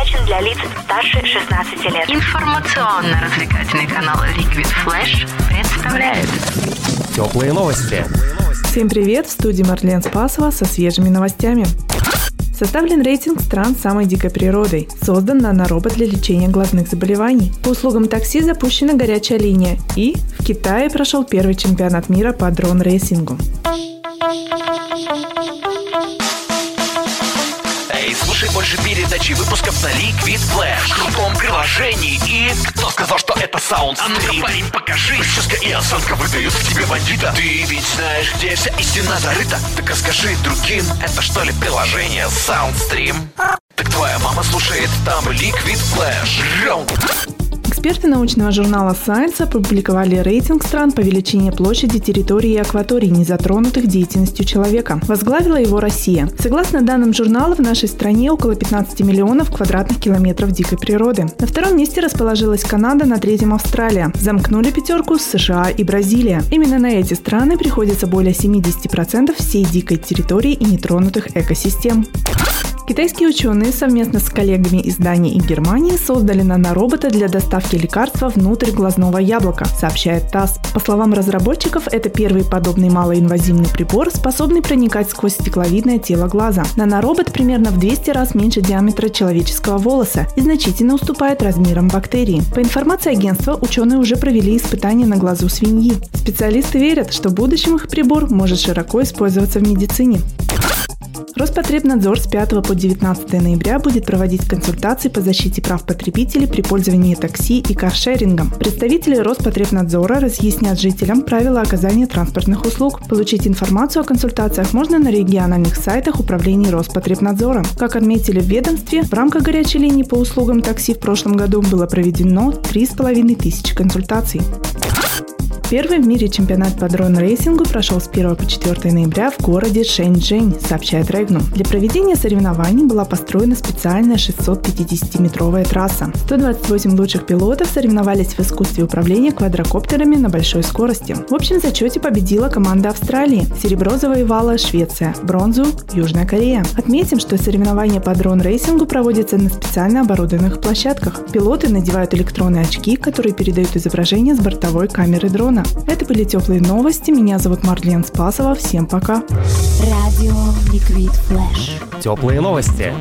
предназначен для лиц старше 16 лет. Информационно-развлекательный канал Liquid Flash представляет Теплые новости. Всем привет! В студии Марлен Спасова со свежими новостями. Составлен рейтинг стран с самой дикой природой. Создан наноробот для лечения глазных заболеваний. По услугам такси запущена горячая линия. И в Китае прошел первый чемпионат мира по дрон-рейсингу. Больше передачи выпусков на Liquid Flash. В крутом приложении. И кто сказал, что это саунд? А ну парень, покажи. Прическа и осанка выдают в тебе бандита. Ты ведь знаешь, где вся истина зарыта. Так расскажи другим, это что ли приложение Soundstream? Так твоя мама слушает там Liquid Flash. Раунд. Эксперты научного журнала Science опубликовали рейтинг стран по величине площади, территории и акваторий, не затронутых деятельностью человека. Возглавила его Россия. Согласно данным журнала, в нашей стране около 15 миллионов квадратных километров дикой природы. На втором месте расположилась Канада, на третьем Австралия. Замкнули пятерку США и Бразилия. Именно на эти страны приходится более 70% всей дикой территории и нетронутых экосистем. Китайские ученые совместно с коллегами из Дании и Германии создали наноробота для доставки лекарства внутрь глазного яблока, сообщает ТАСС. По словам разработчиков, это первый подобный малоинвазивный прибор, способный проникать сквозь стекловидное тело глаза. Наноробот примерно в 200 раз меньше диаметра человеческого волоса и значительно уступает размерам бактерии. По информации агентства, ученые уже провели испытания на глазу свиньи. Специалисты верят, что в будущем их прибор может широко использоваться в медицине. Роспотребнадзор с 5 по 19 ноября будет проводить консультации по защите прав потребителей при пользовании такси и каршерингом. Представители Роспотребнадзора разъяснят жителям правила оказания транспортных услуг. Получить информацию о консультациях можно на региональных сайтах управления Роспотребнадзора. Как отметили в ведомстве, в рамках горячей линии по услугам такси в прошлом году было проведено 3,5 тысячи консультаций. Первый в мире чемпионат по дрон-рейсингу прошел с 1 по 4 ноября в городе Шэньчжэнь, сообщает Регнум. Для проведения соревнований была построена специальная 650-метровая трасса. 128 лучших пилотов соревновались в искусстве управления квадрокоптерами на большой скорости. В общем зачете победила команда Австралии. Серебро завоевала Швеция, бронзу – Южная Корея. Отметим, что соревнования по дрон-рейсингу проводятся на специально оборудованных площадках. Пилоты надевают электронные очки, которые передают изображение с бортовой камеры дрона. Это были теплые новости. Меня зовут Марлен Спасова. Всем пока. Теплые новости.